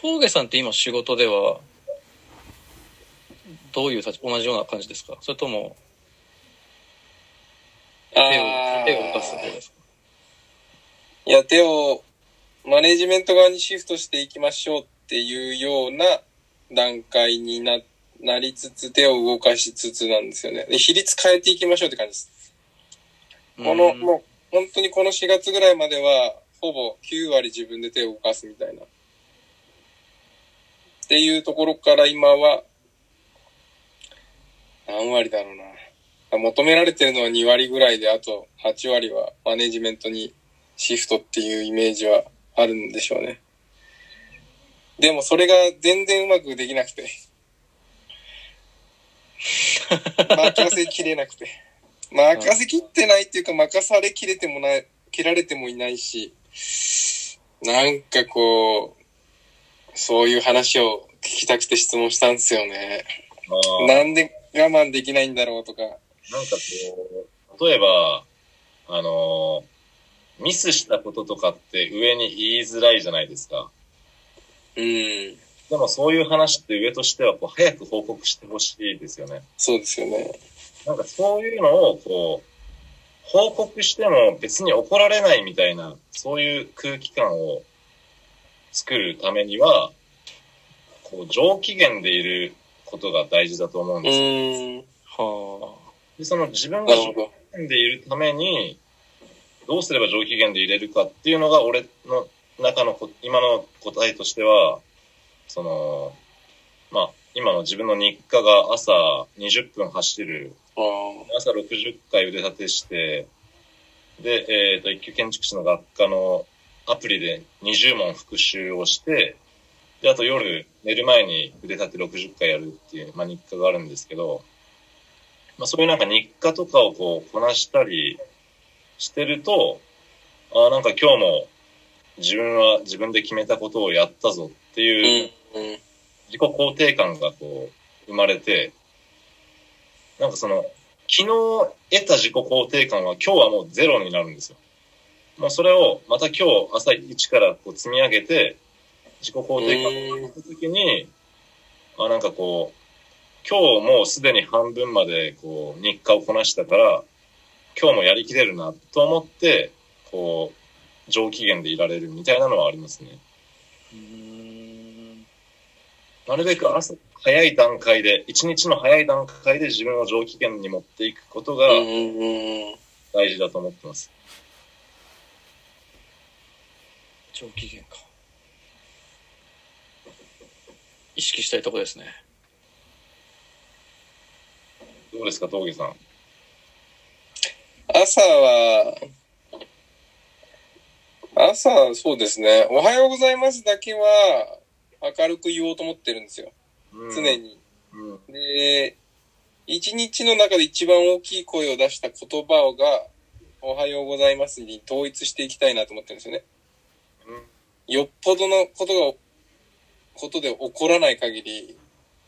峠さんって今仕事では、どういう立ち、同じような感じですか？それとも、手を、手を動かす方ですか？いや、手を、マネジメント側にシフトしていきましょうっていうような段階にな、なりつつ、手を動かしつつなんですよね。で、比率変えていきましょうって感じです。この、うんもう、本当にこの4月ぐらいまでは、ほぼ9割自分で手を動かすみたいな。っていうところから今は、何割だろうな。求められてるのは2割ぐらいで、あと8割はマネジメントにシフトっていうイメージはあるんでしょうね。でもそれが全然うまくできなくて。任せきれなくて。任せきってないっていうか、任されきれてもない、切られてもいないし、なんかこう、そういう話を聞きたくて質問したんですよね。なんで我慢できないんだろうとか。なんかこう、例えば、あのーミスしたこととかって上に言いづらいじゃないですか。うん。でもそういう話って上としてはこう早く報告してほしいですよね。そうですよね。なんかそういうのをこう、報告しても別に怒られないみたいな、そういう空気感を作るためには、こう上機嫌でいることが大事だと思うんうですよ。はでその自分が上。機嫌でいるために、どうすれば上機嫌でいれるかっていうのが俺の中のこ今の答えとしては、その、まあ、今の自分の日課が朝20分走るああ。朝60回腕立てして、で、えっ、と、一級建築士の学科のアプリで20問復習をして、で、あと夜寝る前に腕立て60回やるっていう、まあ、日課があるんですけど、まあ、そういうなんか日課とかをこう、こなしたりしてると、ああ、なんか今日も自分は自分で決めたことをやったぞってう。いう。自己肯定感がこう、生まれて、なんかその、昨日得た自己肯定感は今日はもうゼロになるんですよ。もうそれをまた今日朝一からこう積み上げて、自己肯定感を上げた時に、あ、なんかこう、今日もうすでに半分までこう日課をこなしたから、今日もやりきれるなと思って、こう、上機嫌でいられるみたいなのはありますね。なるべく朝、早い段階で、一日の早い段階で自分を上機嫌に持っていくことが。大事だと思ってます。上機嫌か。意識したいとこですね。どうですか、峠さん。朝は、朝はそうですね。おはようございますだけは明るく言おうと思ってるんですよ。うん常。に。うん。で、一日の中で一番大きい声を出した言葉が、おはようございますに統一していきたいなと思ってるんですよね。よっぽどのことが、ことで起こらない限り、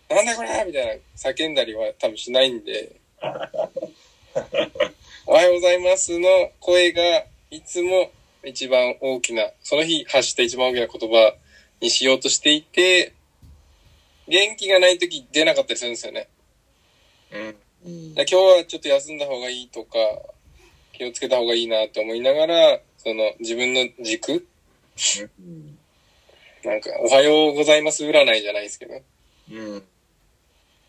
なんだこれみたいな叫んだりは多分しないんで、おはようございますの声がいつも一番大きな、その日発した一番大きな言葉にしようとしていて、元気がない時出なかったりするんですよね。うん。うん。今日はちょっと休んだ方がいいとか、気をつけた方がいいなって思いながら、その自分の軸うん。なんか、おはようございます占いじゃないですけど、うん。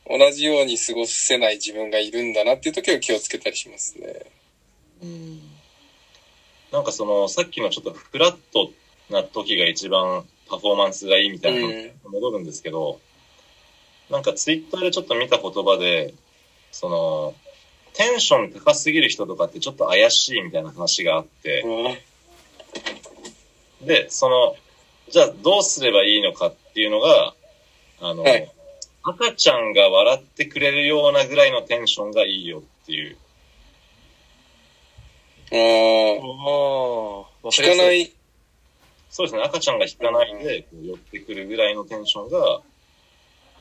同じように過ごせない自分がいるんだなっていう時は気をつけたりしますね。うん。なんかその、さっきのちょっとフラットな時が一番パフォーマンスがいいみたいなのに戻るんですけど、なんかツイッターでちょっと見た言葉で、その、テンション高すぎる人とかってちょっと怪しいみたいな話があって、で、その、じゃあどうすればいいのかっていうのが、あの、はい赤ちゃんが笑ってくれるようなぐらいのテンションがいいよっていう。あああ、あ、聞かな。い。そうですね、赤ちゃんが引かないでこう寄ってくるぐらいのテンションが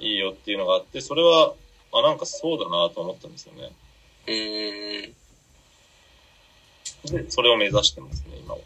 いいよっていうのがあって、それは、あ、なんかそうだなと思ったんですよね。うーん。で、それを目指してますね、今は。